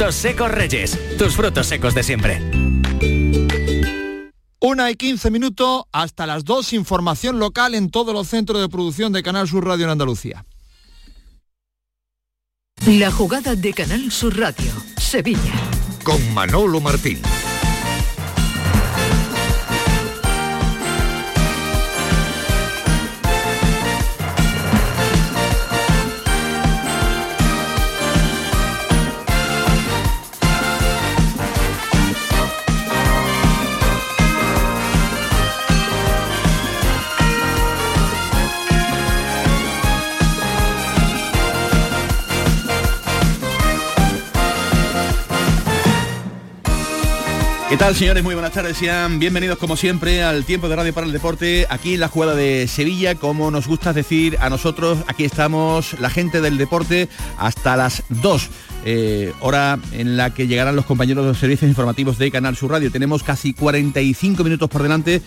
Frutos secos Reyes, tus frutos secos de siempre. Una y quince minutos hasta las dos, información local en todos los centros de producción de Canal Sur Radio en Andalucía. La jugada de Canal Sur Radio, Sevilla. Con Manolo Martín. ¿Qué tal, señores? Muy buenas tardes. Sean bienvenidos, como siempre, al tiempo de Radio para el Deporte, aquí en la jugada de Sevilla. Como nos gusta decir a nosotros, aquí estamos, la gente del deporte, hasta las 2. Eh, hora en la que llegarán los compañeros de los servicios informativos de Canal Sur Radio. Tenemos casi 45 minutos por delante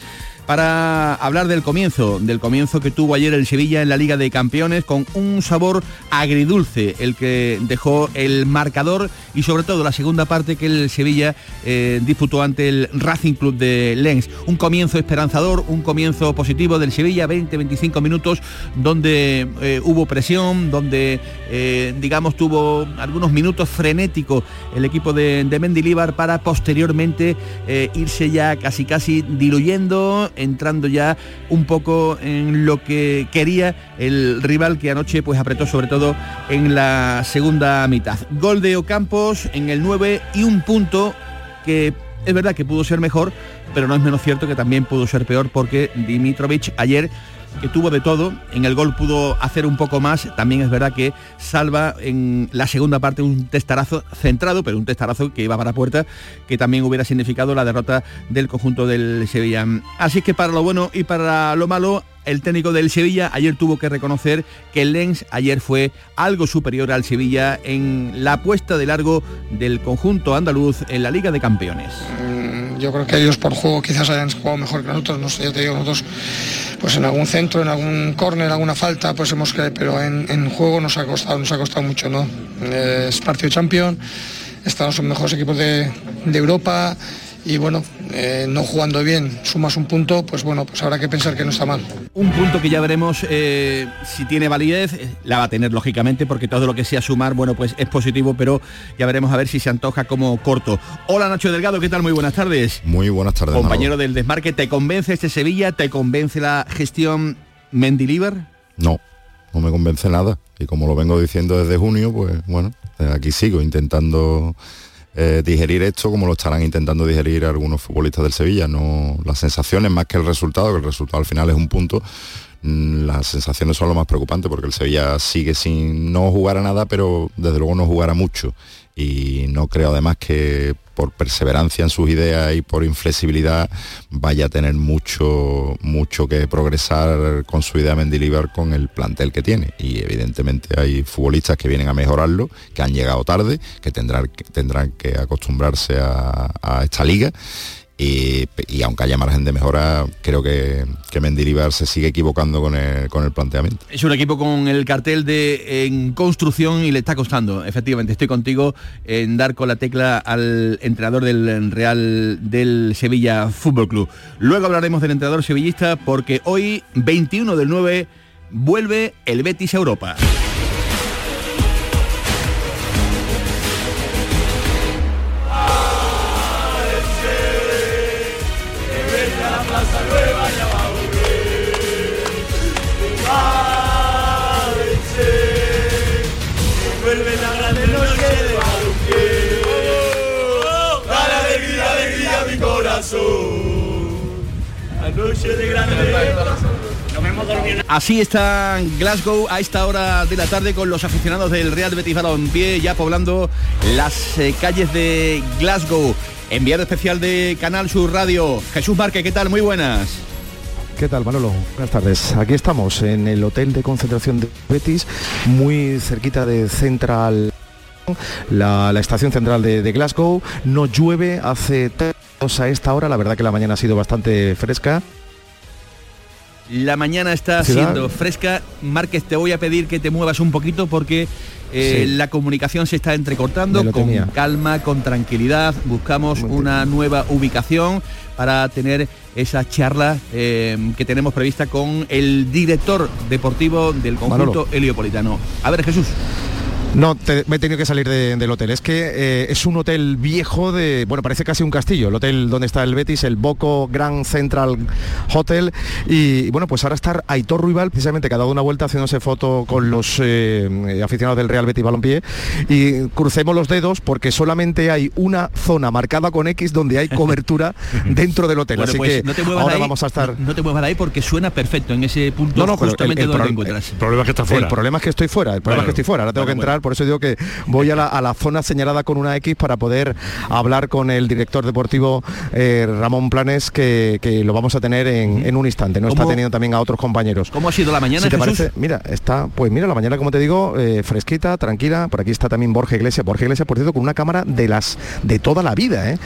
para hablar del comienzo, del comienzo que tuvo ayer el Sevilla en la Liga de Campeones con un sabor agridulce, el que dejó el marcador y sobre todo la segunda parte que el Sevilla eh, disputó ante el Racing Club de Lens. Un comienzo esperanzador, un comienzo positivo del Sevilla, 20-25 minutos donde eh, hubo presión, donde eh, digamos tuvo algunos minutos frenéticos el equipo de, de Mendilibar para posteriormente irse ya casi casi diluyendo entrando ya un poco en lo que quería el rival que anoche pues apretó sobre todo en la segunda mitad. Gol de Ocampos en el 9 y un punto que es verdad que pudo ser mejor, pero no es menos cierto que también pudo ser peor porque Dimitrovic ayer que tuvo de todo, en el gol pudo hacer un poco más, también es verdad que salva en la segunda parte un testarazo centrado, pero un testarazo que iba para puerta, que también hubiera significado la derrota del conjunto del Sevilla. Así que para lo bueno y para lo malo, el técnico del Sevilla ayer tuvo que reconocer que Lens ayer fue algo superior al Sevilla en la apuesta de largo del conjunto andaluz en la Liga de Campeones. Yo creo que ellos por juego quizás hayan jugado mejor que nosotros, no sé, yo te digo, nosotros pues en algún centro, en algún córner, alguna falta, pues hemos que, pero en, juego nos ha costado, nos ha costado mucho, ¿no? Es partido champion, estamos en mejores equipos de, de Europa y bueno, eh, no jugando bien, sumas un punto, pues bueno, pues habrá que pensar que no está mal. Un punto que ya veremos eh, si tiene validez, eh, la va a tener lógicamente, porque todo lo que sea sumar, bueno, pues es positivo, pero ya veremos a ver si se antoja como corto. Hola Nacho Delgado, ¿qué tal? Muy buenas tardes. Muy buenas tardes. Compañero del desmarque, ¿te convence este Sevilla? ¿Te convence la gestión Mendiliver? No, no me convence nada. Y como lo vengo diciendo desde junio, pues bueno, aquí sigo intentando eh, digerir esto como lo estarán intentando digerir algunos futbolistas del Sevilla. No, las sensaciones más que el resultado, que el resultado al final es un punto, mm, las sensaciones son lo más preocupante porque el Sevilla sigue sin no jugar a nada, pero desde luego no jugará mucho. Y no creo además que por perseverancia en sus ideas y por inflexibilidad vaya a tener mucho, mucho que progresar con su idea Mendilibar con el plantel que tiene. Y evidentemente hay futbolistas que vienen a mejorarlo, que han llegado tarde, que tendrán, tendrán que acostumbrarse a esta liga y, aunque haya margen de mejora, creo que, que Mendilibar se sigue equivocando con el, con el planteamiento. Es un equipo con el cartel de construcción y le está costando. Efectivamente, estoy contigo en dar con la tecla al entrenador del Real del Sevilla Fútbol Club. Luego hablaremos del entrenador sevillista porque hoy, 21 del 9, vuelve el Betis a Europa. Así está Glasgow a esta hora de la tarde con los aficionados del Real Betis Balompié ya poblando las eh, calles de Glasgow. Enviado especial de Canal Sur Radio. Jesús Marque, ¿qué tal? Muy buenas. ¿Qué tal, Manolo? Buenas tardes. Aquí estamos en el hotel de concentración de Betis, muy cerquita de Central, la, estación central de, de Glasgow. No llueve, hace a esta hora, la verdad que la mañana ha sido bastante fresca. La mañana está Ciudad. siendo fresca. Márquez, te voy a pedir que te muevas un poquito porque eh, Sí. la comunicación se está entrecortando. Con calma, con tranquilidad. Buscamos una nueva ubicación para tener esa charla eh, que tenemos prevista con el director deportivo del conjunto Manolo. heliopolitano. A ver, Jesús. No, te- me he tenido que salir de- del hotel. Es que eh, es un hotel viejo de, bueno, parece casi un castillo, el hotel donde está el Betis, el Boco Grand Central Hotel. Y bueno, pues ahora está Aitor Ruibal, precisamente que ha dado una vuelta haciéndose foto con los eh, aficionados del Real Betis Balompié. Y crucemos los dedos porque solamente hay una zona marcada con X donde hay cobertura dentro del hotel. Bueno, Así pues que no te muevas ahora ahí, vamos a estar... No, no te muevas de ahí porque suena perfecto en ese punto No, no, pero el- justamente el donde te encuentras. El problema es que está fuera. El problema es que estoy fuera, el problema es que estoy fuera, ahora tengo Bueno, que entrar, por eso digo que voy a la, a la zona señalada con una X para poder hablar con el director deportivo eh, Ramón Planes, que, que lo vamos a tener en, en un instante, no está ¿Cómo- teniendo también a otros compañeros. ¿Cómo ha sido la mañana, Si te Jesús? parece, mira, está, pues mira, la mañana, como te digo, eh, fresquita, tranquila. Por aquí está también Borja Iglesias. Borja Iglesias, por cierto, con una cámara de las de toda la vida, ¿eh?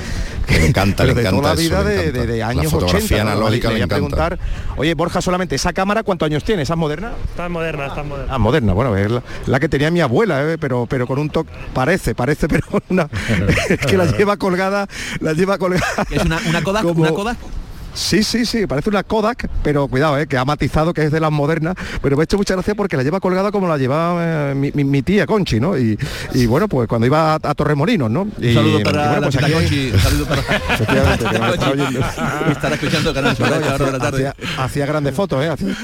Le encanta, le de encanta toda la vida de, encanta. de- de La años fotografía 80. ¿no? analógica Le le voy a preguntar, oye, Borja, solamente esa cámara, ¿cuántos años tiene? ¿Esa es moderna? Está moderna, está moderna. Ah, moderna, bueno, es la, la que tenía mi abuela, ¿eh? Pero, pero con un toque, parece, parece, pero una, es que la lleva colgada, la lleva colgada. ¿Es una, una Kodak? como- ¿Una Kodak? Sí, sí, sí, parece una Kodak, pero cuidado, ¿eh? que ha matizado que es de las modernas, pero me ha hecho mucha gracia porque la lleva colgada como la llevaba eh, mi, mi- mi tía Conchi, ¿no? Y, y bueno, pues cuando iba a, a Torremolinos, ¿no? Y, Un saludo y para bueno, la pues tita aquí- Conchi, un saludo para. Estará escuchando Canal la. Hacía, hacía grandes fotos, ¿eh? Hacía-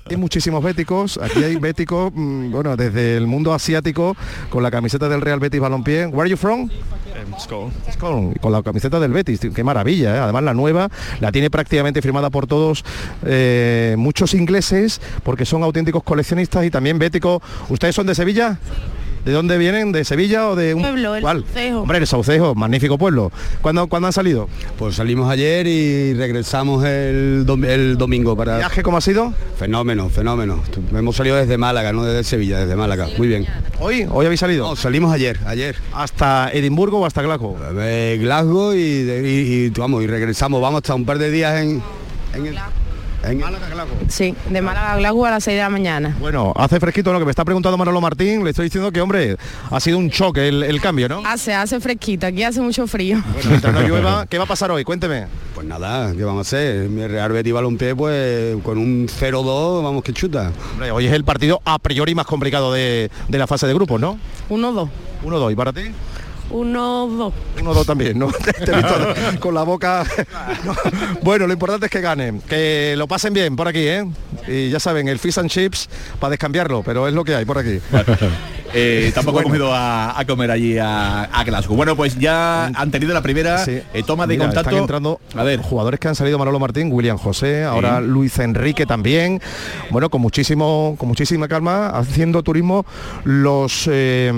Hay muchísimos béticos, aquí hay béticos, mm, bueno, desde el mundo asiático, con la camiseta del Real Betis Balompié. Where are you from? Con, la camiseta del Betis, qué maravilla, ¿eh? además la nueva la tiene prácticamente firmada por todos eh, muchos ingleses porque son auténticos coleccionistas y también béticos. ¿Ustedes son de Sevilla? ¿De dónde vienen? ¿De Sevilla o de un Pueblo, el ¿Cuál? Saucejo. Hombre, el Saucejo, magnífico pueblo. ¿Cuándo, ¿cuándo han salido? Pues salimos ayer y regresamos el, dom- el domingo para... ¿Viaje cómo ha sido? Fenómeno, fenómeno. Hemos salido desde Málaga, no desde Sevilla, desde Málaga. Muy bien. ¿Hoy? ¿Hoy habéis salido? No, salimos ayer, ayer. ¿Hasta Edimburgo o hasta Glasgow? Eh, Glasgow y, de- y- y, vamos, y regresamos. Vamos hasta un par de días en... en el- en el- Sí, de Málaga a Glasgow a las 6 de la mañana. Bueno, hace fresquito lo que me está preguntando Manolo Martín, le estoy diciendo que, hombre, ha sido un choque el, el cambio, ¿no? Hace, hace fresquito, aquí hace mucho frío. Bueno, mientras no llueva, ¿qué va a pasar hoy? Cuénteme. Pues nada, ¿qué vamos a hacer? Mi Real Betis Balompié, pues con un 0-2, vamos que chuta. Hombre, hoy es el partido a priori más complicado de, de la fase de grupos, ¿no? 1-2. 1-2, ¿y para ti? 1-2. 1-2 también, ¿no? Te he visto con la boca. No. Bueno, lo importante es que ganen, que lo pasen bien por aquí, ¿eh? Y ya saben, el fish and chips para descambiarlo, pero es lo que hay por aquí. Eh, tampoco Bueno. hemos ido a, a comer allí a, a Glasgow. Bueno, pues ya han tenido la primera Sí. eh, toma de Mira, contacto. Están entrando a ver, jugadores que han salido Manolo Martín, William José, ahora Luis Enrique también. Bueno, con muchísimo, con muchísima calma, haciendo turismo los eh,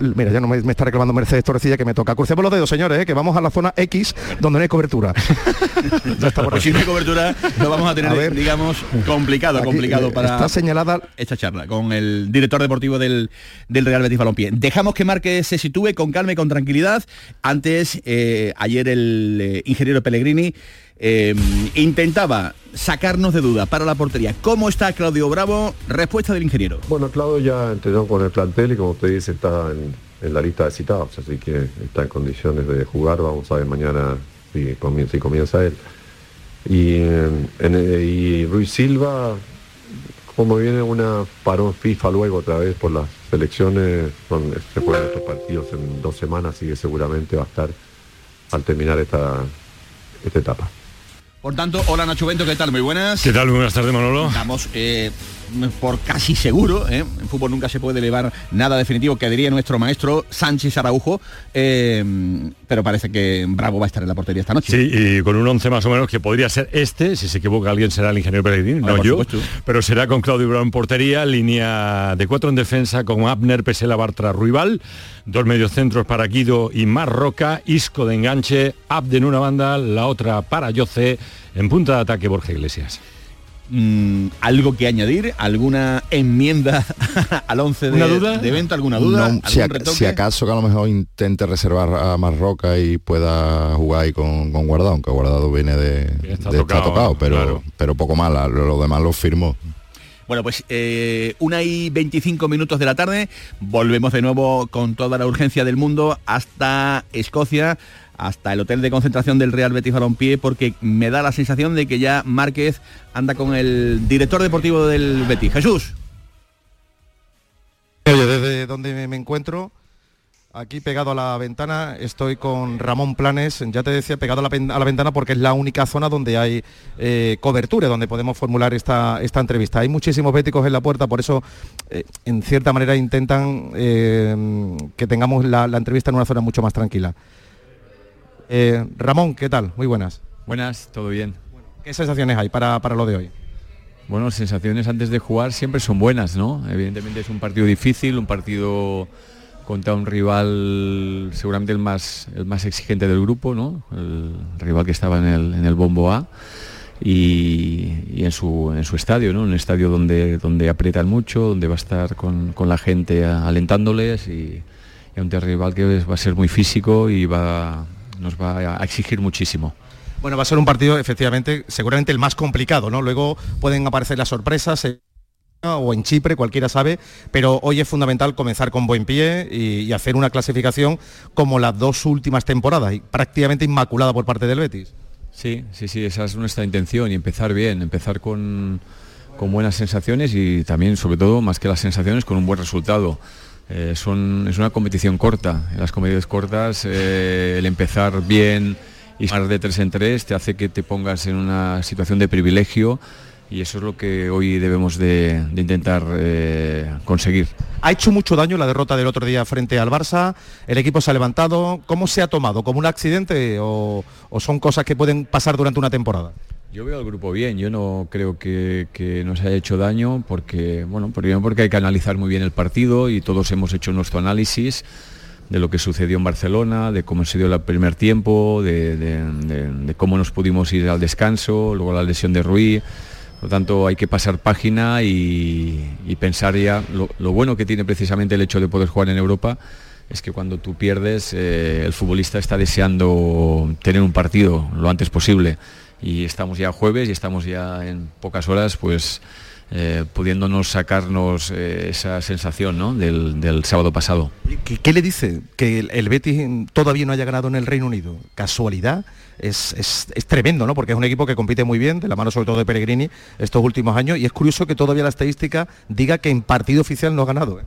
mira, ya no me, me está reclamando Mercedes Torrecilla que me toca. Crucemos los dedos, señores, que vamos a la zona X donde no hay cobertura. ya está por pues si no hay cobertura lo vamos a tener, A ver. digamos, complicado, Aquí, complicado para Está señalada esta charla con el director deportivo del, del Real Betis Balompié. Dejamos que Márquez se sitúe con calma y con tranquilidad. Antes, eh, ayer el eh, ingeniero Pellegrini eh, intentaba sacarnos de duda para la portería. ¿Cómo está Claudio Bravo? Respuesta del ingeniero. Bueno, Claudio ya entrenó con el plantel y como usted dice está en, la lista de citados, así que está en condiciones de jugar. Vamos a ver mañana si comienza, él. Y, en- y Ruiz Silva, como viene una parón FIFA luego otra vez por las selecciones, son- se juegan estos partidos en dos semanas, así que seguramente va a estar al terminar esta etapa. Por tanto, hola Nacho Bento, ¿qué tal? Muy buenas. ¿Qué tal? Muy buenas tardes, Manolo. Estamos eh, por casi seguro, ¿eh? en fútbol nunca se puede elevar nada definitivo, que diría nuestro maestro Sánchez Araujo, eh, pero parece que Bravo va a estar en la portería esta noche. Sí, y con un 11 más o menos que podría ser este, si se equivoca alguien será el ingeniero Pellegrini, no yo, supuesto. pero será con Claudio Brown en portería, línea de cuatro en defensa con Abner, Pesela, Bartra, Ruibal, dos mediocentros para Guido y Marroca, Isco de enganche, Abde en una banda, la otra para Yoce, en punta de ataque Borja Iglesias. mm, ¿algo que añadir? ¿Alguna enmienda al 11 de, ¿Una duda? de evento? ¿Alguna duda? No, si, si acaso que a lo mejor intente reservar a Marroca y pueda jugar ahí con, con Guardado, aunque Guardado viene de, de está estar tocado, tocado, pero, claro. pero poco más, la- lo demás lo firmó. Bueno, pues eh, una y 25 minutos de la tarde, volvemos de nuevo con toda la urgencia del mundo hasta Escocia, hasta el hotel de concentración del Real Betis Balompié, porque me da la sensación de que ya Márquez anda con el director deportivo del Betis. Jesús. Desde donde me encuentro, aquí pegado a la ventana, estoy con Ramón Planes, ya te decía, pegado a la, pen- a la ventana porque es la única zona donde hay eh, cobertura, donde podemos formular esta, esta entrevista. Hay muchísimos béticos en la puerta, por eso, eh, en cierta manera, intentan eh, que tengamos la, la entrevista en una zona mucho más tranquila. Eh, Ramón, ¿qué tal? Muy buenas. Buenas, todo bien. ¿Qué sensaciones hay para, para lo de hoy? Bueno, sensaciones antes de jugar siempre son buenas, ¿no? Evidentemente es un partido difícil, un partido contra un rival seguramente el más, el más exigente del grupo, ¿no? El rival que estaba en el, en el Bombo A y, en, su, en su estadio, ¿no? Un estadio donde, donde aprietan mucho, donde va a estar con, con la gente alentándoles y, y un rival que va a ser muy físico y va, nos va a exigir muchísimo. Bueno, va a ser un partido, efectivamente, seguramente el más complicado, ¿no? Luego pueden aparecer las sorpresas eh, o en Chipre, cualquiera sabe, pero hoy es fundamental comenzar con buen pie y, hacer una clasificación como las dos últimas temporadas, y prácticamente inmaculada por parte del Betis. Sí, sí, sí, esa es nuestra intención y empezar bien, empezar con, con buenas sensaciones y también, sobre todo, más que las sensaciones, con un buen resultado. Eh, son, es una competición corta. En las competiciones cortas, eh, el empezar bien y más de tres en tres te hace que te pongas en una situación de privilegio y eso es lo que hoy debemos de, de intentar eh, conseguir. Ha hecho mucho daño la derrota del otro día frente al Barça, el equipo se ha levantado, ¿cómo se ha tomado? ¿Como un accidente o, o son cosas que pueden pasar durante una temporada? Yo veo al grupo bien, yo no creo que, que nos haya hecho daño porque, bueno, primero porque hay que analizar muy bien el partido y todos hemos hecho nuestro análisis de lo que sucedió en Barcelona, de cómo se dio el primer tiempo, de, de- de- de cómo nos pudimos ir al descanso, luego la lesión de Ruiz. Por lo tanto, hay que pasar página y, pensar ya lo, lo bueno que tiene precisamente el hecho de poder jugar en Europa es que cuando tú pierdes, eh, el futbolista está deseando tener un partido lo antes posible. Y estamos ya jueves y estamos ya en pocas horas, pues eh, pudiéndonos sacarnos eh, esa sensación ¿no? del, del sábado pasado. ¿Qué, qué le dice que el, el Betis todavía no haya ganado en el Reino Unido? ¿Casualidad? Es, es- es tremendo, ¿no? Porque es un equipo que compite muy bien, de la mano sobre todo de Pellegrini, estos últimos años, y es curioso que todavía la estadística diga que en partido oficial no ha ganado. ¿eh?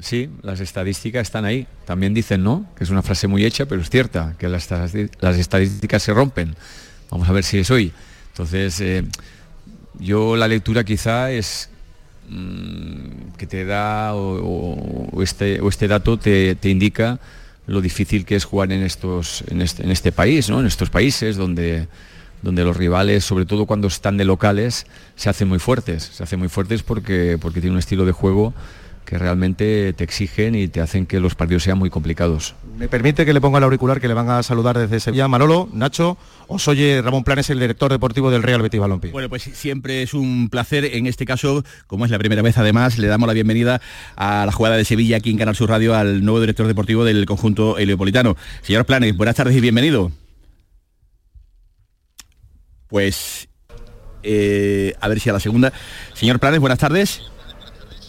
Sí, las estadísticas están ahí. También dicen, ¿no? Que es una frase muy hecha, pero es cierta, que las, las estadísticas se rompen. Vamos a ver si es hoy. Entonces, eh, yo la lectura quizá es mm, que te da o, este, o este dato te, te indica lo difícil que es jugar en estos en este, en este país, ¿no? En estos países donde donde los rivales, sobre todo cuando están de locales, se hacen muy fuertes. Se hacen muy fuertes porque porque tienen un estilo de juego que realmente te exigen y te hacen que los partidos sean muy complicados. Me permite que le ponga el auricular que le van a saludar desde Sevilla. Manolo, Nacho, os oye Ramón Planes, el director deportivo del Real Betis Balompié. Bueno, pues siempre es un placer. En este caso, como es la primera vez además, le damos la bienvenida a la jugada de Sevilla aquí en Canal Sur Radio al nuevo director deportivo del conjunto heliopolitano. Señor Planes, buenas tardes y bienvenido. Pues eh, a ver si a la segunda. Señor Planes, buenas tardes.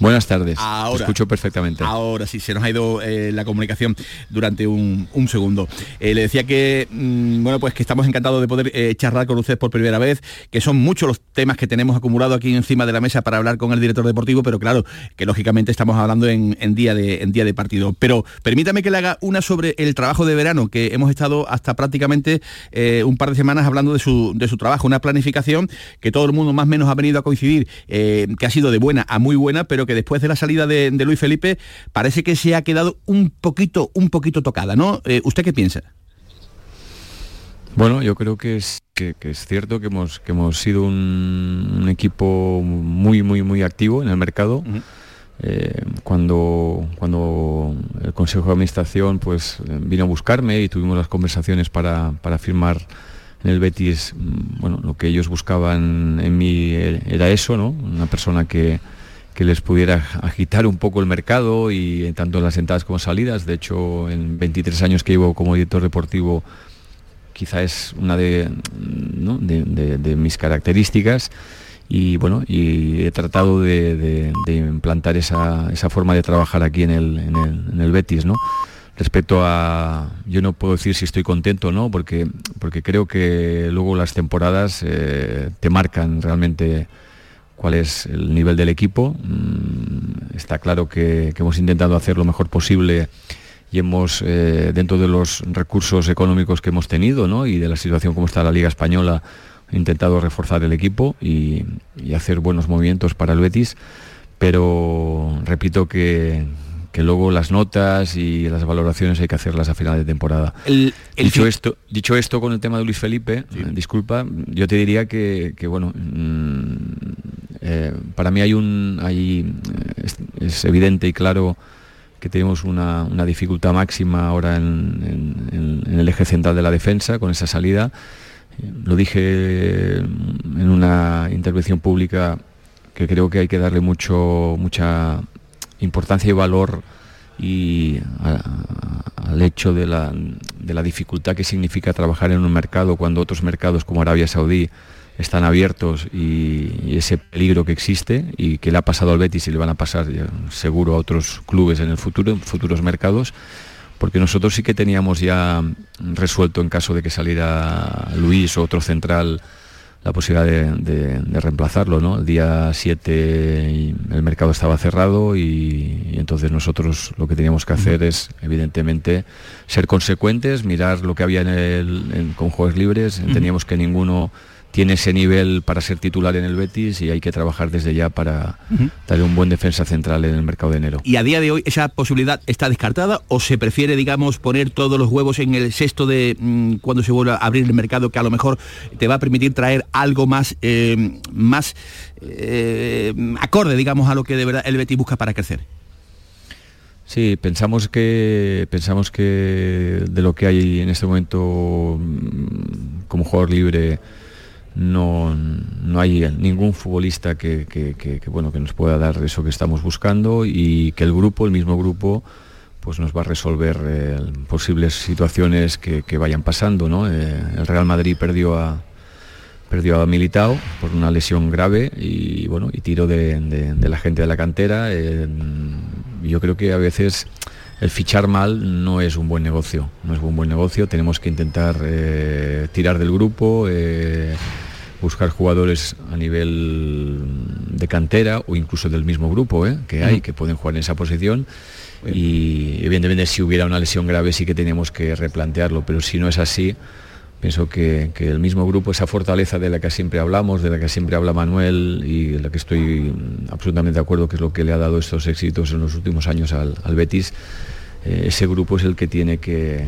Buenas tardes. Ahora. Te escucho perfectamente. Ahora sí, se nos ha ido eh, la comunicación durante un, un segundo. Eh, le decía que, mm, bueno, pues que estamos encantados de poder eh, charlar con ustedes por primera vez, que son muchos los temas que tenemos acumulados aquí encima de la mesa para hablar con el director deportivo, pero claro, que lógicamente estamos hablando en, en día, de, en día de partido. Pero permítame que le haga una sobre el trabajo de verano, que hemos estado hasta prácticamente un par de semanas hablando de su, de su trabajo, una planificación que todo el mundo más o menos ha venido a coincidir, que ha sido de buena a muy buena, pero que después de la salida de, de Luis Felipe parece que se ha quedado un poquito, un poquito tocada, ¿no? Eh, ¿Usted qué piensa? Bueno, yo creo que es, que, que es cierto que hemos, que hemos sido un, un equipo muy, muy, muy activo en el mercado. Eh, cuando, cuando el Consejo de Administración pues, vino a buscarme y tuvimos las conversaciones para, para firmar en el Betis, mm, bueno, lo que ellos buscaban en mí era eso, ¿no? Una persona que, que les pudiera agitar un poco el mercado y tanto en las entradas como salidas. De hecho, en 23 años que llevo como director deportivo, quizá es una de, de, mis características y bueno, y he tratado de, implantar esa, esa, forma de trabajar aquí en el, en el, Betis, ¿no? Respecto a, yo no puedo decir si estoy contento o no, porque, porque creo que luego las temporadas eh, te marcan realmente cuál es el nivel del equipo. Mm, está claro que, hemos intentado hacer lo mejor posible y hemos, eh, dentro de los recursos económicos que hemos tenido y de la situación como está la Liga Española, intentado reforzar el equipo y, hacer buenos movimientos para el Betis, pero repito que, que luego las notas y las valoraciones hay que hacerlas a final de temporada. dicho, esto, dicho esto con el tema de Luis Felipe, eh, disculpa, yo te diría que, bueno, mm, eh, para mí hay un, hay, eh, es, evidente y claro que tenemos una, dificultad máxima ahora en, el eje central de la defensa con esa salida. Lo dije en una intervención pública que creo que hay que darle mucho, mucha importancia y valor y al hecho de la, de la, dificultad que significa trabajar en un mercado cuando otros mercados como Arabia Saudí están abiertos y, ese peligro que existe y que le ha pasado al Betis y le van a pasar seguro a otros clubes en el futuro, en futuros mercados, porque nosotros sí que teníamos ya resuelto en caso de que saliera Luis o otro central la posibilidad de, reemplazarlo. ¿no? El día 7 el mercado estaba cerrado y, entonces nosotros lo que teníamos que hacer es, evidentemente, ser consecuentes, mirar lo que había en el, con juegos libres. Teníamos que ninguno tiene ese nivel para ser titular en el Betis y hay que trabajar desde ya para darle un buen defensa central en el mercado de enero. ¿Y a día de hoy esa posibilidad está descartada o se prefiere, digamos, poner todos los huevos en el sexto de mm, cuando se vuelva a abrir el mercado que a lo mejor te va a permitir traer algo más, eh, más eh, acorde, digamos, a lo que de verdad el Betis busca para crecer? Sí, pensamos que pensamos que de lo que hay en este momento mm, como jugador libre no, no hay ningún futbolista que, bueno, que nos pueda dar eso que estamos buscando y que el grupo, el mismo grupo, pues nos va a resolver eh, posibles situaciones que, vayan pasando. ¿no? Eh, el Real Madrid perdió a, perdió a Militao por una lesión grave y bueno y tiro de, la gente de la cantera. Eh, yo creo que a veces el fichar mal no es un buen negocio, no es un buen negocio, tenemos que intentar eh, tirar del grupo, eh, buscar jugadores a nivel de cantera o incluso del mismo grupo eh, que hay, que pueden jugar en esa posición. Y evidentemente si hubiera una lesión grave sí que tenemos que replantearlo, pero si no es así, pienso que, el mismo grupo, esa fortaleza de la que siempre hablamos, de la que siempre habla Manuel y de la que estoy absolutamente de acuerdo que es lo que le ha dado estos éxitos en los últimos años al Betis, eh, ese grupo es el que tiene que,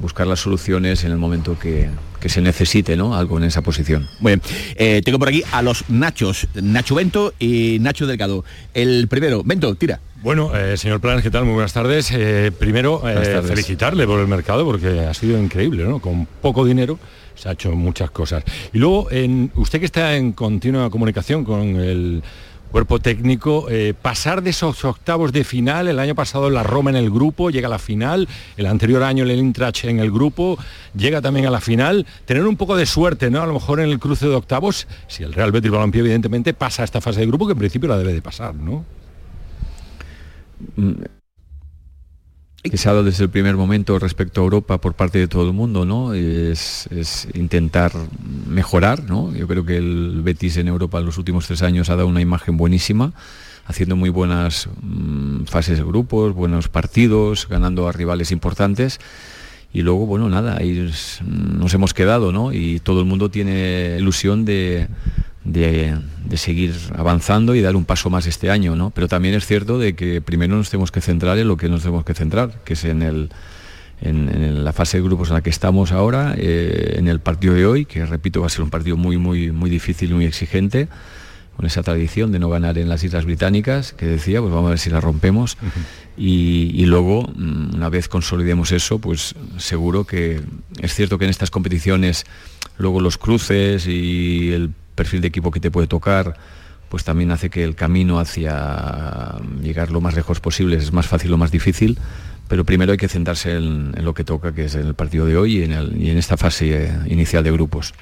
buscar las soluciones en el momento que, se necesite ¿no? algo en esa posición. Muy bien, eh, tengo por aquí a los Nachos, Nacho Bento y Nacho Delgado. El primero, Bento, tira. Bueno, eh, señor Planes, ¿qué tal? Muy buenas tardes. primero, felicitarle por el mercado porque ha sido increíble, ¿no? Con poco dinero se ha hecho muchas cosas. Y luego, en, usted que está en continua comunicación con el cuerpo técnico, eh, pasar de esos octavos de final, el año pasado la Roma en el grupo, llega a la final, el anterior año el Intrach en el grupo, llega también a la final, tener un poco de suerte, ¿no? A lo mejor en el cruce de octavos, si el Real Betis Balompié evidentemente pasa a esta fase de grupo, que en principio la debe de pasar, ¿no? Mm, que se ha dado desde el primer momento respecto a Europa por parte de todo el mundo, ¿no? Es, intentar mejorar, ¿no? Yo creo que el Betis en Europa en los últimos tres años ha dado una imagen buenísima, haciendo muy buenas mm, fases de grupos, buenos partidos, ganando a rivales importantes. Y luego, bueno, nada, ahí nos hemos quedado, ¿no? Y todo el mundo tiene ilusión de, de, seguir avanzando y dar un paso más este año, ¿no? Pero también es cierto de que primero nos tenemos que centrar en lo que nos tenemos que centrar, que es en, el, en, la fase de grupos en la que estamos ahora, eh, en el partido de hoy, que repito va a ser un partido muy, muy, muy difícil, muy exigente. con esa tradición de no ganar en las Islas Británicas, que decía, pues vamos a ver si la rompemos. y, luego, mm, una vez consolidemos eso, pues seguro que es cierto que en estas competiciones, luego los cruces y el perfil de equipo que te puede tocar, pues también hace que el camino hacia llegar lo más lejos posible es más fácil o más difícil pero primero hay que centrarse en, lo que toca, que es el partido de hoy y en, esta fase eh, inicial de grupos.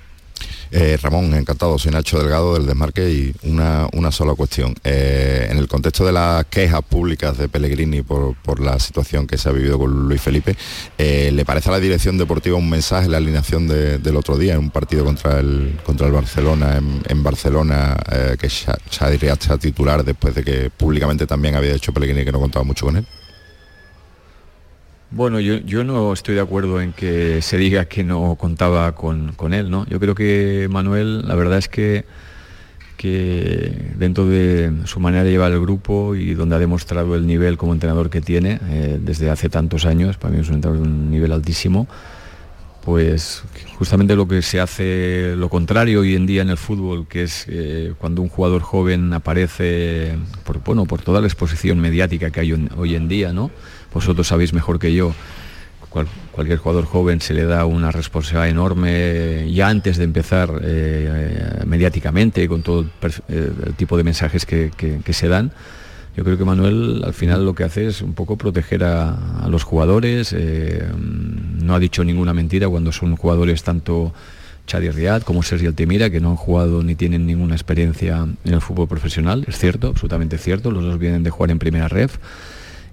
Eh, Ramón, encantado, soy Nacho Delgado del Desmarque y una, sola cuestión. Eh, en el contexto de las quejas públicas de Pellegrini por, la situación que se ha vivido con Luis Felipe, ¿le parece a la dirección deportiva un mensaje en la alineación del otro día en un partido contra el, contra el Barcelona, en, Barcelona, que Xavi sea titular después de que públicamente también había dicho Pellegrini que no contaba mucho con él? Bueno, yo, no estoy de acuerdo en que se diga que no contaba con, él, ¿no? Yo creo que Manuel, la verdad es que, que dentro de su manera de llevar el grupo y donde ha demostrado el nivel como entrenador que tiene eh, desde hace tantos años, para mí es un entrenador de un nivel altísimo, pues justamente lo que se hace lo contrario hoy en día en el fútbol, que es eh, cuando un jugador joven aparece por, bueno, por toda la exposición mediática que hay hoy en día, ¿no? Vosotros sabéis mejor que yo, cualquier jugador joven se le da una responsabilidad enorme ya antes de empezar eh, mediáticamente con todo eh, el, tipo de mensajes que, se dan. Yo creo que Manuel al final lo que hace es un poco proteger a, los jugadores, eh, no ha dicho ninguna mentira cuando son jugadores tanto Chadi Riad como Sergio Altimira, que no han jugado ni tienen ninguna experiencia en el fútbol profesional, es cierto, absolutamente cierto, los dos vienen de jugar en primera ref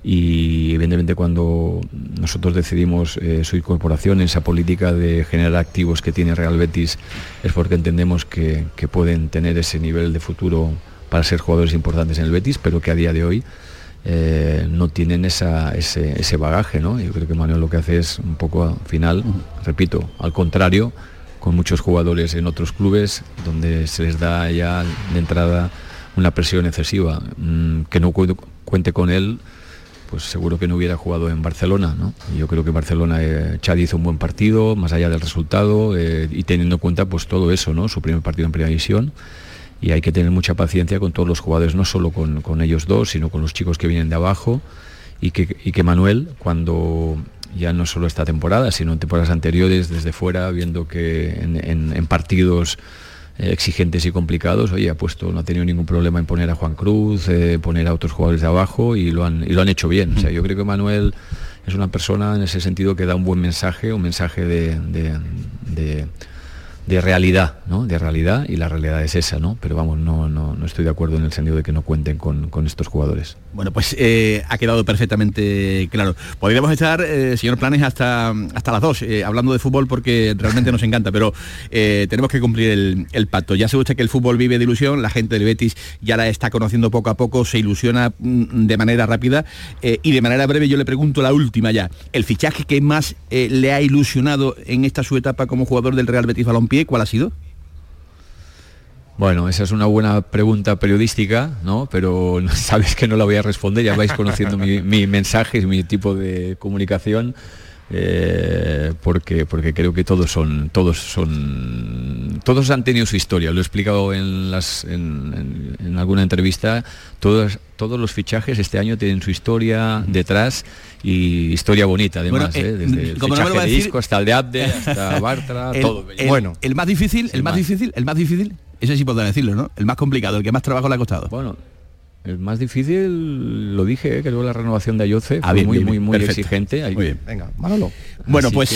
y evidentemente cuando nosotros decidimos eh, su incorporación en esa política de generar activos que tiene Real Betis es porque entendemos que, pueden tener ese nivel de futuro para ser jugadores importantes en el Betis, pero que a día de hoy eh, no tienen ese, bagaje. ¿no? Yo creo que Manuel lo que hace es un poco al final, repito, al contrario, con muchos jugadores en otros clubes donde se les da ya de entrada una presión excesiva, mm, que no cuente con él pues seguro que no hubiera jugado en Barcelona. ¿no? Yo creo que Barcelona, eh, Chad hizo un buen partido, más allá del resultado, eh, y teniendo en cuenta pues todo eso, ¿no? su primer partido en primera división. Y hay que tener mucha paciencia con todos los jugadores, no solo con, ellos dos, sino con los chicos que vienen de abajo. Y que, que Manuel, cuando ya no solo esta temporada, sino en temporadas anteriores, desde fuera, viendo que en partidos eh, exigentes y complicados, oye, ha puesto, no ha tenido ningún problema en poner a Juan Cruz, eh, poner a otros jugadores de abajo y lo han, y lo han hecho bien. O sea, yo creo que Manuel es una persona en ese sentido que da un buen mensaje, un mensaje de de realidad, ¿no? De realidad y la realidad es esa, ¿no? Pero vamos, no, no, no estoy de acuerdo en el sentido de que no cuenten con, estos jugadores. Bueno, pues eh, ha quedado perfectamente claro. Podríamos estar, eh, señor Planes, hasta, hasta las dos, eh, hablando de fútbol porque realmente nos encanta, pero tenemos que cumplir el, pacto. Ya sabe usted que el fútbol vive de ilusión, la gente del Betis ya la está conociendo poco a poco, se ilusiona mm, de manera rápida y de manera breve yo le pregunto la última ya. ¿El fichaje que más le ha ilusionado en esta su etapa como jugador del Real Betis Balompié ¿cuál ha sido? Bueno, esa es una buena pregunta periodística, ¿no? Pero sabes que no la voy a responder, ya vais conociendo mi, mensaje y mi tipo de comunicación. Eh, porque porque creo que todos son todos son todos han tenido su historia. Lo he explicado en las en, alguna entrevista. Todos todos los fichajes este año tienen su historia detrás y historia bonita además eh, ¿eh? desde el fichaje de disco hasta el de Abde hasta Bartra todo bueno el más difícil el más, difícil el más difícil ese sí podrá decirlo no el más complicado el que más trabajo le ha costado. Bueno el más difícil, lo dije, creo la renovación de Ayoce ah, fue muy, muy, muy exigente. Muy bien. Venga, Manolo. Bueno, pues...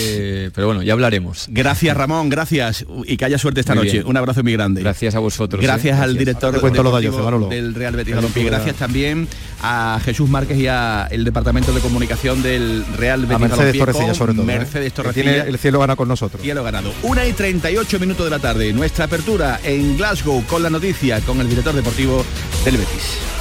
pero bueno, ya hablaremos. Gracias, Ramón, gracias. Y que haya suerte esta noche. Un abrazo muy grande. Gracias a vosotros. Gracias ¿eh? al director del Real Betis Balompié. Gracias también a Jesús Márquez y al Departamento de Comunicación del Real Betis Mercedes Torrecilla, sobre todo. ¿eh? Mercedes Torrecilla. Tiene el cielo gana con nosotros. Cielo ganado. Una y 38 minutos de la tarde. Nuestra apertura en Glasgow con la noticia con el director deportivo del Betis.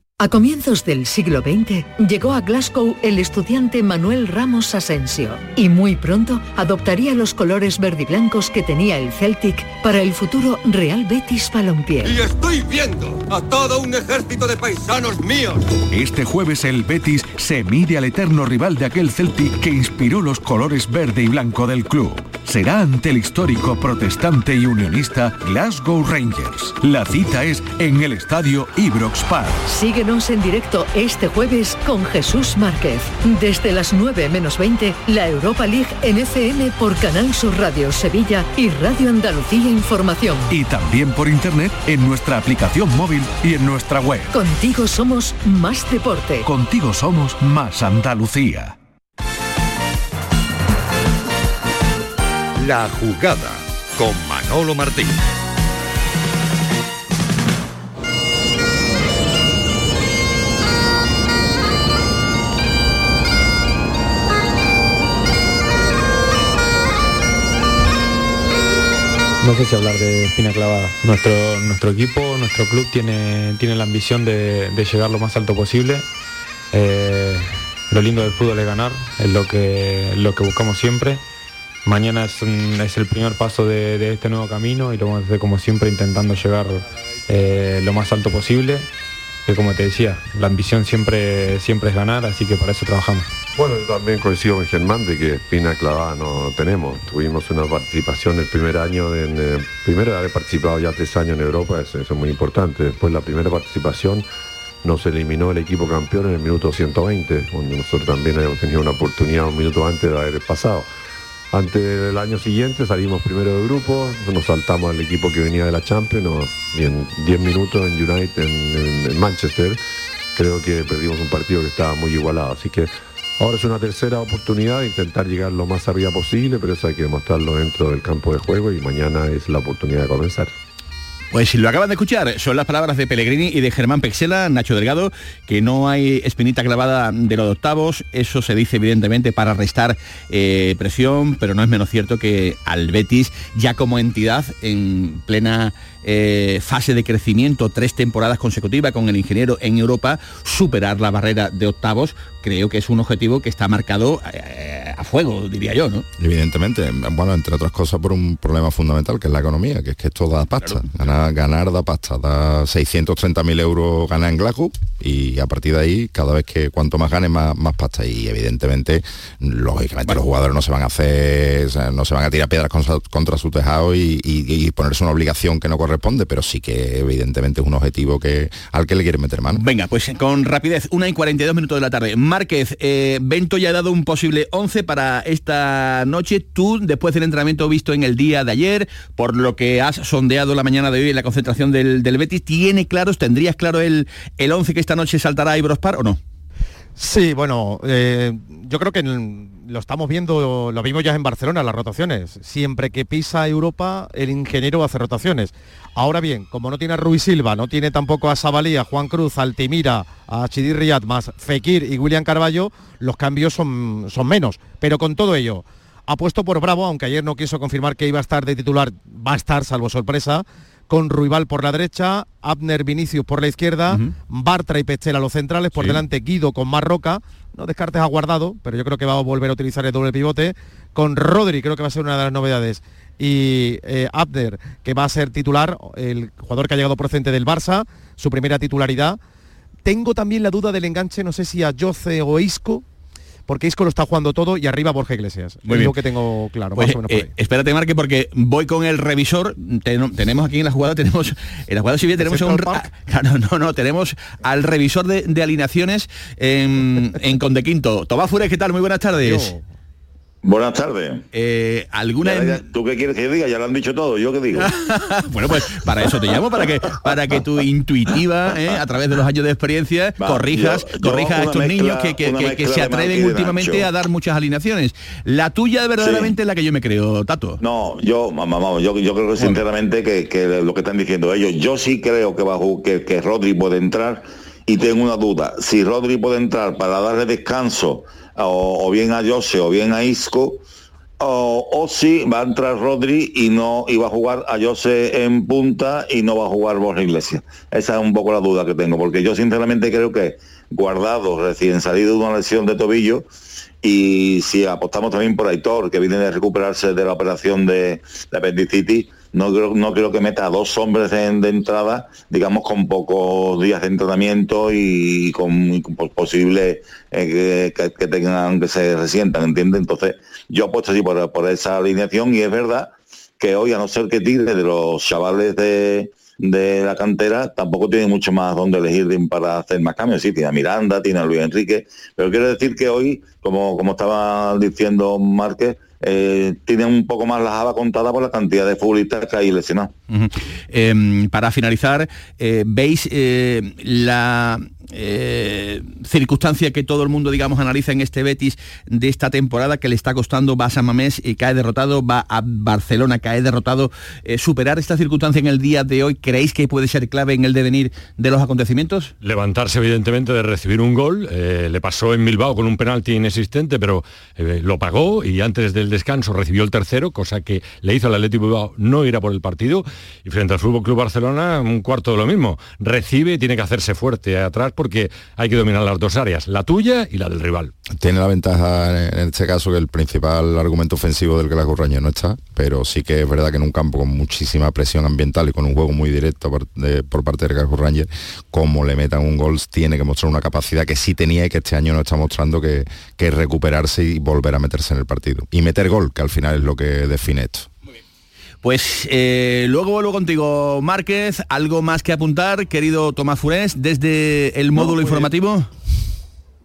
A comienzos del siglo XX llegó a Glasgow el estudiante Manuel Ramos Asensio y muy pronto adoptaría los colores verdiblancos que tenía el Celtic para el futuro Real Betis Balompié. Y estoy viendo a todo un ejército de paisanos míos. Este jueves el Betis se mide al eterno rival de aquel Celtic que inspiró los colores verde y blanco del club. Será ante el histórico protestante y unionista Glasgow Rangers. La cita es en el estadio Ibrox Park. Síguenos en directo este jueves con Jesús Márquez. Desde las 9 menos 20, la Europa League en FM por Canal Sur Radio Sevilla y Radio Andalucía Información. Y también por internet en nuestra aplicación móvil y en nuestra web. Contigo somos más deporte. Contigo somos más Andalucía. La jugada con Manolo Martín. No sé si hablar de espina clavada. Nuestro, nuestro equipo, nuestro club tiene, tiene la ambición de, llegar lo más alto posible. Eh, lo lindo del fútbol es ganar, es lo que, lo que buscamos siempre. Mañana es, es el primer paso de, de este nuevo camino y lo vamos a hacer como siempre intentando llegar eh, lo más alto posible. Que como te decía, la ambición siempre, siempre es ganar, así que para eso trabajamos. Bueno, yo también coincido con Germán de que espina clavada no tenemos. Tuvimos una participación el primer año, en, eh, primero haber participado ya tres años en Europa, eso, eso es muy importante. Después la primera participación nos eliminó el equipo campeón en el minuto 120, donde nosotros también habíamos tenido una oportunidad un minuto antes de haber pasado. Antes del año siguiente salimos primero de grupo, nos saltamos al equipo que venía de la Champions y en 10 minutos en United, en- en Manchester, creo que perdimos un partido que estaba muy igualado. Así que ahora es una tercera oportunidad de intentar llegar lo más arriba posible, pero eso hay que demostrarlo dentro del campo de juego y mañana es la oportunidad de comenzar. Pues si lo acaban de escuchar, son las palabras de Pellegrini y de Germán Pexela, Nacho Delgado, que no hay espinita clavada de los octavos, eso se dice evidentemente para restar eh, presión, pero no es menos cierto que al Betis, ya como entidad en plena eh, fase de crecimiento, tres temporadas consecutivas con el ingeniero en Europa, superar la barrera de octavos, creo que es un objetivo que está marcado eh, a fuego, diría yo, ¿no? Evidentemente, bueno, entre otras cosas por un problema fundamental que es la economía, que es que esto da pasta. Ganar, da pasta, da 630.000 euros gana en Glasgow y a partir de ahí, cada vez que cuanto más gane, más, más pasta. Y evidentemente, lógicamente los jugadores no se van a hacer, no se van a tirar piedras contra, su tejado y ponerse una obligación que no corresponde, pero sí que evidentemente es un objetivo que al que le quieren meter mano. Venga, pues con rapidez, una y 42 minutos de la tarde. Márquez, eh, Bento ya ha dado un posible 11 para esta noche. Tú, después del entrenamiento visto en el día de ayer, por lo que has sondeado la mañana de hoy la concentración del, Betis, ¿tiene claros, tendrías claro el, el 11 que esta noche saltará a Ibrospar o no? Sí, bueno, eh, yo creo que lo estamos viendo, lo vimos ya en Barcelona, las rotaciones. Siempre que pisa Europa, el ingeniero hace rotaciones. Ahora bien, como no tiene a Ruiz Silva, no tiene tampoco a Sabalí, a Juan Cruz, Altimira, a Chidir Riyad, más Fekir y William Carballo, los cambios son, son menos. Pero con todo ello, ha puesto por Bravo, aunque ayer no quiso confirmar que iba a estar de titular, va a estar, salvo sorpresa, con Ruibal por la derecha, Abner Vinicius por la izquierda, Bartra y Pechela los centrales, por Sí. delante Guido con Marroca, no descartes a Guardado, pero yo creo que va a volver a utilizar el doble pivote, con Rodri, creo que va a ser una de las novedades, y eh, Abner, que va a ser titular, el jugador que ha llegado procedente del Barça, su primera titularidad. Tengo también la duda del enganche, no sé si a Yoce o Isco, porque Isco lo está jugando todo y arriba Borja Iglesias. Muy es bien. lo que tengo claro, Pues, más o menos por eh, espérate, Marque, porque voy con el revisor. Ten- tenemos aquí en la jugada, tenemos en la jugada civil tenemos a un ah, claro, no, no, tenemos al revisor de, de alineaciones en, en Conde Quinto. Tomás Fures, ¿qué tal? Muy buenas tardes. Buenas tardes. Eh, ¿Alguna Ya, ya, ¿Tú qué quieres que diga? Ya lo han dicho todo. ¿Yo qué digo? bueno, pues para eso te llamo, para que para que tu intuitiva, eh, a través de los años de experiencia, Va, corrijas, yo- yo corrijas a estos mezcla- niños que, que- se atreven últimamente a dar muchas alineaciones. La tuya verdaderamente es la que yo me creo, Tato. No, yo, mamá, vamos, yo, yo creo que sinceramente que, que lo que están diciendo ellos, yo sí creo que, bajo, que, que Rodri puede entrar y tengo una duda. Si Rodri puede entrar para darle descanso o, bien a Jose o bien a Isco, o, si va a entrar Rodri y no va a jugar a Jose en punta y no va a jugar Borja Iglesias. Esa es un poco la duda que tengo, porque yo sinceramente creo que guardado, recién salido de una lesión de tobillo, y si apostamos también por Aitor, que viene de recuperarse de la operación de, de apendicitis, no creo, no creo que meta a dos hombres de, entrada, digamos, con pocos días de entrenamiento y con, y posible eh, que, que- tengan que se resientan, ¿entiendes? Entonces, yo apuesto así por, por esa alineación y es verdad que hoy, a no ser que tire de los chavales de, de la cantera, tampoco tiene mucho más donde elegir para hacer más cambios. Sí, tiene a Miranda, tiene a Luis Enrique, pero quiero decir que hoy, como, como estaba diciendo Márquez, eh, tiene un poco más la java contada por la cantidad de futbolistas que hay lesionados. Em, para finalizar, eh, ¿veis eh, la eh, circunstancia que todo el mundo, digamos, analiza en este Betis de esta temporada que le está costando, va a San Mamés y cae derrotado, va a Barcelona, cae derrotado? Eh, ¿Superar esta circunstancia en el día de hoy creéis que puede ser clave en el devenir de los acontecimientos? Levantarse evidentemente de recibir un gol, eh, le pasó en Bilbao con un penalti inexistente, pero lo pagó y antes del descanso recibió el tercero, cosa que le hizo al Atlético Bilbao no ir a por el partido y frente al Fútbol Club Barcelona un cuarto de lo mismo. Recibe tiene que hacerse fuerte atrás porque hay que dominar las dos áreas, la tuya y la del rival. Tiene la ventaja en este caso que el principal argumento ofensivo del Glasgow Rangers no está, pero sí que es verdad que en un campo con muchísima presión ambiental y con un juego muy directo por, parte del Glasgow Rangers, como le metan un gol, tiene que mostrar una capacidad que sí tenía y que este año no está mostrando que, que recuperarse y volver a meterse en el partido. Y meter gol, que al final es lo que define esto. Pues eh, luego vuelvo contigo, Márquez. ¿Algo más que apuntar, querido Tomás Furés, desde el módulo informativo?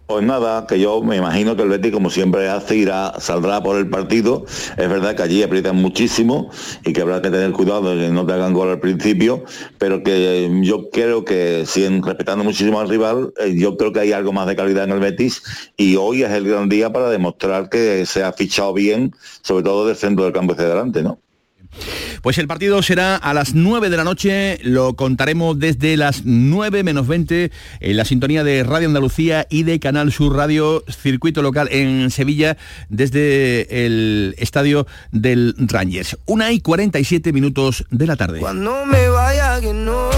Pues nada, que yo me imagino que el Betis, como siempre hace, irá, saldrá por el partido. Es verdad que allí aprietan muchísimo y que habrá que tener cuidado de que no te hagan gol al principio, pero que eh, yo creo que siguen respetando muchísimo al rival, eh, yo creo que hay algo más de calidad en el Betis y hoy es el gran día para demostrar que se ha fichado bien, sobre todo del centro del campo hacia adelante, ¿no? Pues el partido será a las 9 de la noche, lo contaremos desde las 9 menos 20 en la sintonía de Radio Andalucía y de Canal Sur Radio, circuito local en Sevilla, desde el estadio del Rangers. Una y 47 minutos de la tarde. No me vaya que no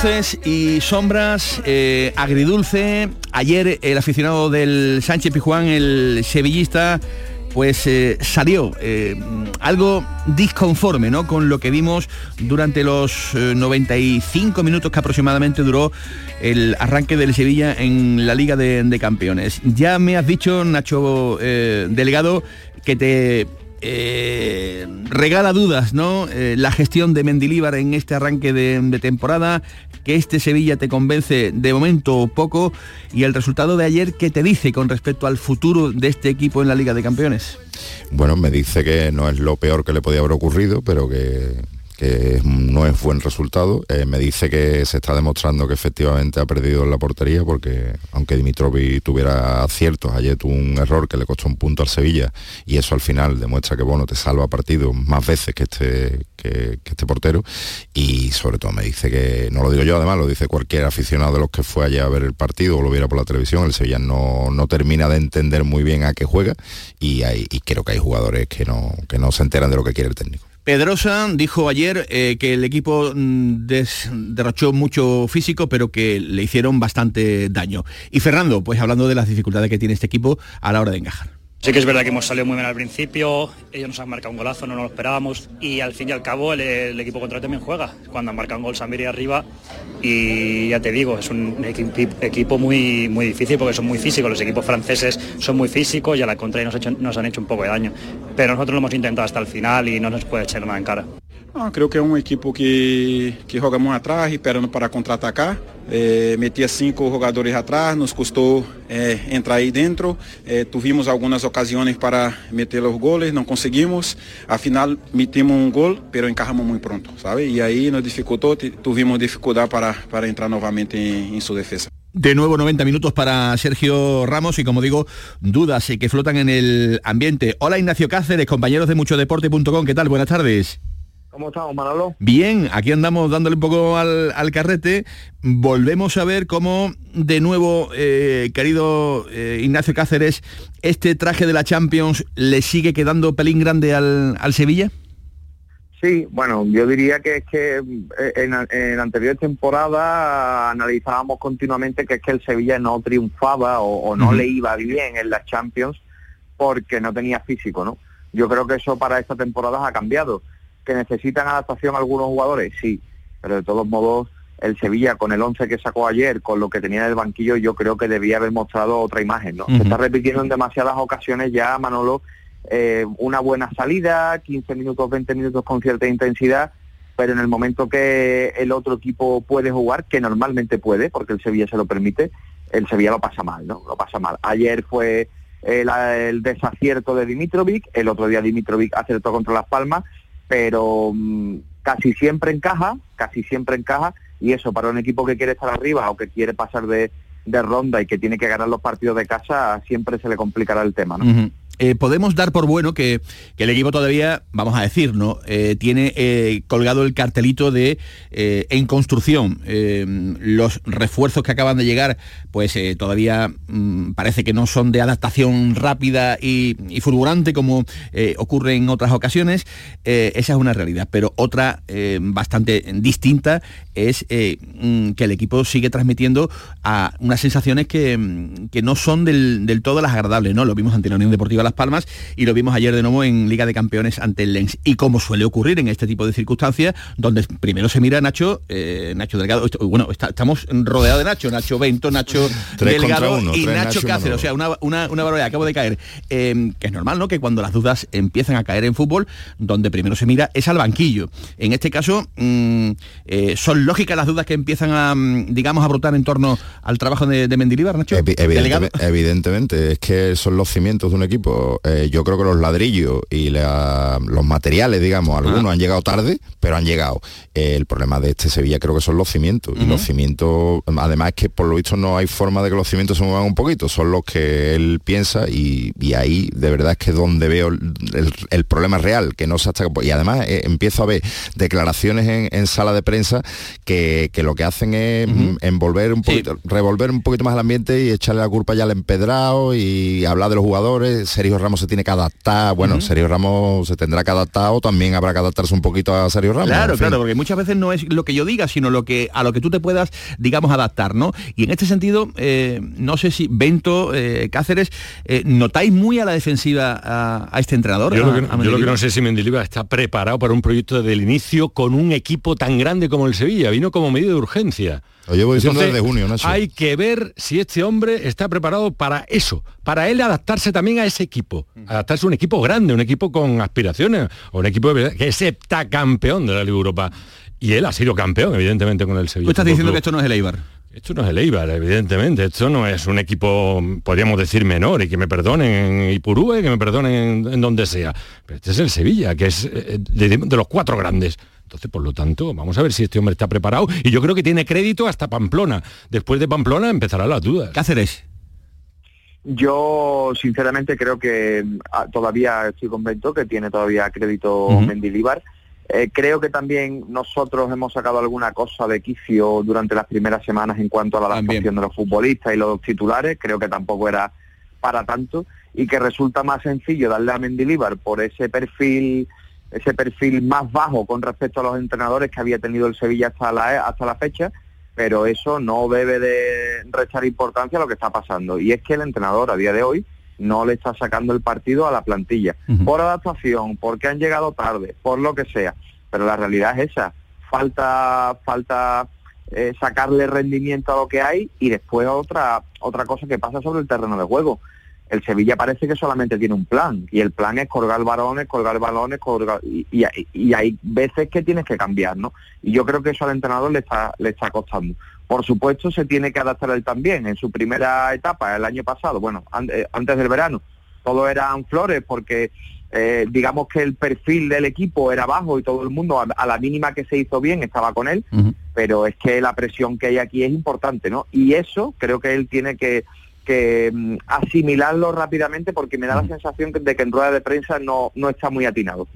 Luces y sombras, eh, agridulce. Ayer el aficionado del Sánchez Pijuán, el sevillista, pues eh, salió eh, algo disconforme ¿no? con lo que vimos durante los eh, 95 minutos que aproximadamente duró el arranque del Sevilla en la Liga de, de Campeones. Ya me has dicho, Nacho eh, Delegado, que te eh, regala dudas, ¿no? Eh, la gestión de Mendilíbar en este arranque de, temporada, que este Sevilla te convence de momento poco y el resultado de ayer, ¿qué te dice con respecto al futuro de este equipo en la Liga de Campeones? Bueno, me dice que no es lo peor que le podía haber ocurrido, pero que, que no es buen resultado. Eh, me dice que se está demostrando que efectivamente ha perdido en la portería, porque aunque Dimitrovic tuviera aciertos, ayer tuvo un error que le costó un punto al Sevilla, y eso al final demuestra que bueno, te salva partidos más veces que este, que este portero. Y sobre todo me dice que, no lo digo yo además, lo dice cualquier aficionado de los que fue allá a ver el partido o lo viera por la televisión, el Sevilla no, no termina de entender muy bien a qué juega y, hay, y creo que hay jugadores que no, que no se enteran de lo que quiere el técnico. Pedrosa dijo ayer eh, que el equipo mm, derrochó mucho físico, pero que le hicieron bastante daño. Y Fernando, pues hablando de las dificultades que tiene este equipo a la hora de encajar. Sí que es verdad que hemos salido muy bien al principio, ellos nos han marcado un golazo, no nos lo esperábamos y al fin y al cabo el, equipo contrario también juega. Cuando han marcado un gol Samiri arriba y ya te digo, es un equi- equipo muy, muy difícil porque son muy físicos, los equipos franceses son muy físicos y a la contraria nos, nos han hecho un poco de daño. Pero nosotros lo hemos intentado hasta el final y no nos puede echar nada en cara. Ah, creio que é um equipo que, que joga muito atrás, esperando para contra-atacar. É, metia cinco jogadores atrás, nos custou é, entrar aí dentro. É, tuvimos algumas ocasiões para meter os goles, não conseguimos. Afinal, metimos um gol, pero encarramos muito pronto, sabe? E aí nos dificultou, ti- tuvimos dificuldade para, para entrar novamente em, em sua defesa. De nuevo 90 minutos para Sergio Ramos y como digo, dudas eh, que flotan en el ambiente. Hola Ignacio Cáceres, compañeros de muchodeporte.com, ¿qué tal? Buenas tardes. ¿Cómo estamos, Manolo? Bien, aquí andamos dándole un poco al, al carrete. Volvemos a ver cómo, de nuevo, eh, querido eh, Ignacio Cáceres, este traje de la Champions le sigue quedando pelín grande al, al Sevilla. Sí, bueno, yo diría que es que eh, en, en anterior temporada analizábamos continuamente que es que el Sevilla no triunfaba o, o no le iba bien en las Champions porque no tenía físico, ¿no? Yo creo que eso para esta temporada ha cambiado. ¿Que necesitan adaptación algunos jugadores? Sí, pero de todos modos el Sevilla con el 11 que sacó ayer, con lo que tenía en el banquillo, yo creo que debía haber mostrado otra imagen, ¿no? Se está repitiendo en demasiadas ocasiones ya, Manolo, eh, una buena salida, 15 minutos, 20 minutos con cierta intensidad, pero en el momento que el otro equipo puede jugar, que normalmente puede, porque el Sevilla se lo permite, el Sevilla lo pasa mal, ¿no? Lo pasa mal. Ayer fue el, el desacierto de Dimitrovic, el otro día Dimitrovic acertó contra Las Palmas, pero mm, casi siempre encaja, casi siempre encaja, y eso para un equipo que quiere estar arriba o que quiere pasar de, de ronda y que tiene que ganar los partidos de casa, siempre se le complicará el tema, ¿no? Eh, podemos dar por bueno que, el equipo todavía, vamos a decir, ¿no? Eh, tiene eh, colgado el cartelito de en construcción. Los refuerzos que acaban de llegar, pues todavía mm, parece que no son de adaptación rápida y, y fulgurante como ocurre en otras ocasiones. Esa es una realidad. Pero otra bastante distinta es mm, que el equipo sigue transmitiendo a unas sensaciones que, mm, que no son del, del todo las agradables, ¿no? Lo vimos ante la Unión Deportiva Las Palmas y lo vimos ayer de nuevo en Liga de Campeones ante el Lens. Y como suele ocurrir en este tipo de circunstancias, donde primero se mira Nacho, eh, Nacho Delgado, bueno, está- estamos rodeados de Nacho, Nacho Bento, Nacho Delgado uno, y Nacho Nacho Cáceres. O sea, una, una, una barbaridad, acabo de caer. Eh, que es normal, ¿no? Que cuando las dudas empiezan a caer en fútbol, donde primero se mira es al banquillo. En este caso, mm, eh, ¿son lógicas las dudas que empiezan a, mm, digamos, a brotar en torno al trabajo de, de Mendilibar, Nacho? Evi- evidentemente, es que son los cimientos de un equipo. Eh, yo creo que los ladrillos y la- los materiales, digamos, algunos han llegado tarde, pero han llegado. Eh, el problema de este Sevilla creo que son los cimientos. Y los cimientos, además es que por lo visto no hay forma de que los cimientos se muevan un poquito, son los que él piensa y, y ahí de verdad es que donde veo el, el- el problema real, que no sé hasta Y además eh, empiezo a ver declaraciones en, en sala de prensa que, que lo que hacen es envolver un poquito, revolver un poquito más el ambiente y echarle la culpa ya al empedrado y hablar de los jugadores. Sergio Ramos se tiene que adaptar. Bueno. Sergio Ramos se tendrá que adaptar o también habrá que adaptarse un poquito a Sergio Ramos. Claro, en fin. claro, porque muchas veces no es lo que yo diga, sino lo que a lo que tú te puedas, digamos, adaptar, ¿no? Y en este sentido, eh, no sé si Bento, eh, Cáceres, eh, notáis muy a la defensiva a, a este entrenador. Yo, a- lo que, no- yo lo que no sé si Mendilibar está preparado para un proyecto del inicio con un equipo tan grande como el Sevilla. Vino como medida de urgencia. Lo llevo diciendo desde junio, Nacho. Hay que ver si este hombre está preparado para eso, para él adaptarse también a ese equipo, adaptarse a un equipo grande, un equipo con aspiraciones, o un equipo de verdad, que es heptacampeón de la Liga Europa. Y él ha sido campeón, evidentemente, con el Sevilla. Tú estás diciendo Club. que esto no es el Eibar. Esto no es el Eibar, evidentemente. Esto no es un equipo, podríamos decir, menor, y que me perdonen en Ipurúe, que me perdonen en, en donde sea. Pero este es el Sevilla, que es eh, de, de los cuatro grandes. Entonces, por lo tanto, vamos a ver si este hombre está preparado. Y yo creo que tiene crédito hasta Pamplona. Después de Pamplona empezarán las dudas. Cáceres. Yo sinceramente creo que ah, todavía estoy convencido que tiene todavía crédito Ujú. Mendilibar. Eh, creo que también nosotros hemos sacado alguna cosa de quicio durante las primeras semanas en cuanto a la adaptación de los futbolistas y los titulares. Creo que tampoco era para tanto y que resulta más sencillo darle a Mendilibar por ese perfil ese perfil más bajo con respecto a los entrenadores que había tenido el Sevilla hasta la hasta la fecha pero eso no debe de restar importancia a lo que está pasando. Y es que el entrenador a día de hoy no le está sacando el partido a la plantilla. Por adaptación, porque han llegado tarde, por lo que sea. Pero la realidad es esa. Falta, falta eh, sacarle rendimiento a lo que hay y después otra, otra cosa que pasa sobre el terreno de juego. El Sevilla parece que solamente tiene un plan y el plan es colgar balones, colgar balones, colgar y, y, y hay veces que tienes que cambiar, ¿no? Y yo creo que eso al entrenador le está, le está costando. Por supuesto, se tiene que adaptar él también. En su primera etapa, el año pasado, bueno, eh, antes del verano, todo eran flores porque eh, digamos que el perfil del equipo era bajo y todo el mundo a, la mínima que se hizo bien estaba con él, pero es que la presión que hay aquí es importante, ¿no? Y eso creo que él tiene que, que mm, asimilarlo rápidamente porque me da la sensación de que en rueda de prensa no, no está muy atinado.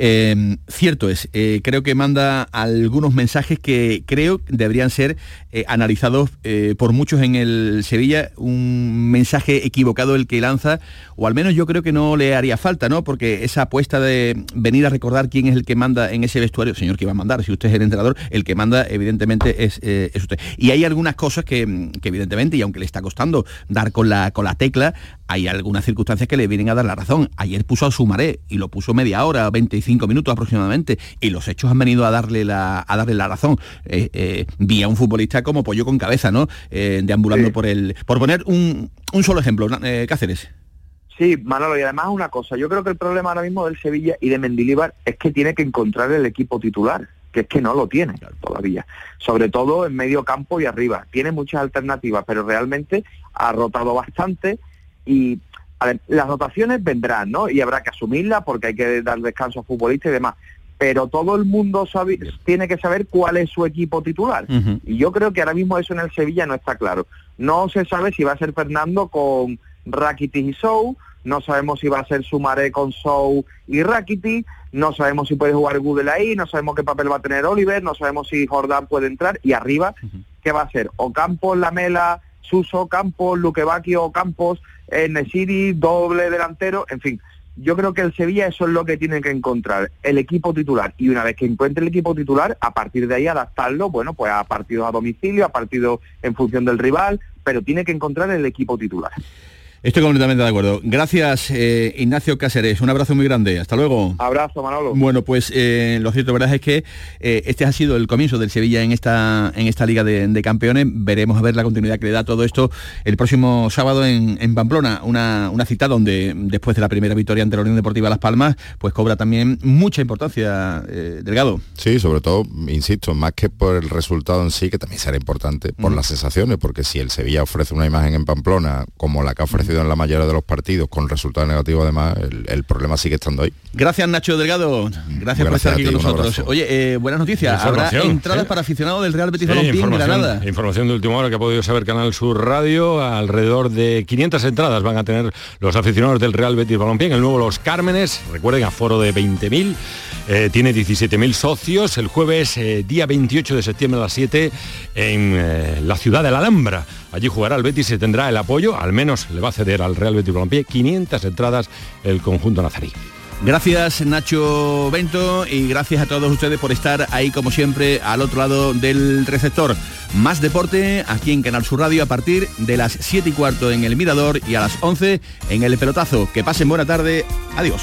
Eh, cierto es, eh, creo que manda algunos mensajes que creo deberían ser eh, analizados por muchos en el Sevilla, un mensaje equivocado el que lanza, o al menos yo creo que no le haría falta, ¿no? Porque esa apuesta de venir a recordar quién es el que manda en ese vestuario, señor que iba a mandar, si usted es el entrenador, el que manda evidentemente es, usted. Y hay algunas cosas que, que, evidentemente, y aunque le está costando dar con la, con la tecla, hay algunas circunstancias que le vienen a dar la razón. Ayer puso a Sumaré y lo puso media hora, 25 minutos aproximadamente, y los hechos han venido a darle la, a darle la razón. Eh, eh, vi a un futbolista como pollo con cabeza, ¿no? Eh, deambulando por el. Por poner un, un solo ejemplo, Cáceres. Sí, Manolo, y además una cosa, yo creo que el problema ahora mismo del Sevilla y de Mendilíbar es que tiene que encontrar el equipo titular, que es que no lo tiene todavía, sobre todo en medio campo y arriba. Tiene muchas alternativas, pero realmente ha rotado bastante, y las rotaciones vendrán, ¿no? Y habrá que asumirlas porque hay que dar descanso a futbolistas y demás. Pero todo el mundo sabe, tiene que saber cuál es su equipo titular. Y yo creo que ahora mismo eso en el Sevilla no está claro. No se sabe si va a ser Fernando con Rakitic y Sou, no sabemos si va a ser Sumaré con Sou y Rakitic, no sabemos si puede jugar Google ahí, no sabemos qué papel va a tener Oliver, no sabemos si Jordán puede entrar y arriba, ¿qué va a ser? O Campos, Lamela, Suso, Campos, Luquevaquio, Campos, Nesiri, doble delantero, en fin. Yo creo que el Sevilla eso es lo que tiene que encontrar, el equipo titular. Y una vez que encuentre el equipo titular, a partir de ahí adaptarlo, bueno, pues a partidos a domicilio, a partidos en función del rival, pero tiene que encontrar el equipo titular. Estoy completamente de acuerdo. Gracias, eh, Ignacio Cáceres. Un abrazo muy grande. Hasta luego. Abrazo, Manolo. Bueno, pues eh, lo cierto verdad es que eh, este ha sido el comienzo del Sevilla en esta, en esta Liga de, Campeones. Veremos a ver la continuidad que le da todo esto el próximo sábado en, Pamplona. Una, una, cita donde, después de la primera victoria ante la Unión Deportiva Las Palmas, pues cobra también mucha importancia, Delgado. Sí, sobre todo, insisto, más que por el resultado en sí, que también será importante, por las sensaciones, porque si el Sevilla ofrece una imagen en Pamplona como la que ha ofrecido en la mayoría de los partidos con resultados negativos además, el, problema sigue estando ahí. Gracias Nacho Delgado, gracias, por estar aquí con nosotros. Oye, eh, buenas noticias, habrá entradas para aficionados del Real Betis Balompié en Granada. Información de última hora que ha podido saber Canal Sur Radio, alrededor de 500 entradas van a tener los aficionados del Real Betis Balompié, en el nuevo Los Cármenes, recuerden, aforo de 20.000, eh, tiene 17.000 socios, el jueves eh, día 28 de septiembre a las 7 en la ciudad de la Alhambra. Allí jugará el Betis y tendrá el apoyo, al menos le va a ceder al Real Betis Balompié 500 entradas el conjunto nazarí. Gracias Nacho Bento y gracias a todos ustedes por estar ahí como siempre al otro lado del receptor. Más deporte aquí en Canal Sur Radio a partir de las 7 y cuarto en el Mirador y a las 11 en el Pelotazo. Que pasen buena tarde. Adiós.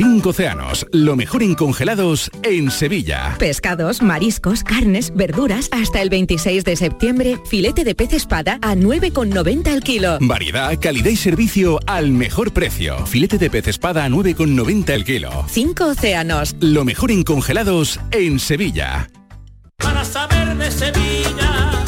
Cinco océanos, lo mejor en congelados en Sevilla. Pescados, mariscos, carnes, verduras. Hasta el 26 de septiembre, filete de pez espada a 9,90 el kilo. Variedad, calidad y servicio al mejor precio. Filete de pez espada a 9,90 el kilo. Cinco océanos. Lo mejor en congelados en Sevilla. Para saber de Sevilla.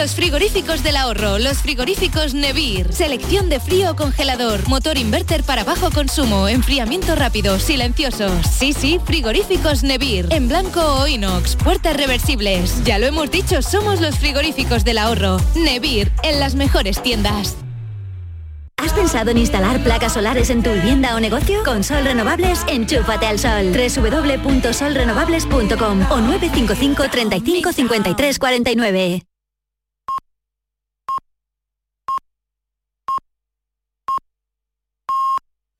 Los frigoríficos del ahorro, los frigoríficos Nevir, selección de frío o congelador, motor inverter para bajo consumo, enfriamiento rápido, silenciosos. Sí, sí, frigoríficos Nevir, en blanco o inox, puertas reversibles. Ya lo hemos dicho, somos los frigoríficos del ahorro. Nevir, en las mejores tiendas. ¿Has pensado en instalar placas solares en tu vivienda o negocio? Con Sol Renovables, enchúfate al sol. www.solrenovables.com o 955 35 53 49.